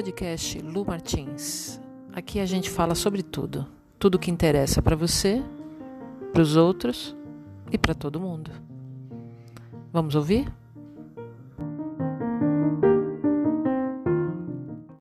podcast Lu Martins. Aqui a gente fala sobre tudo, tudo que interessa para você, para os outros e para todo mundo. Vamos ouvir?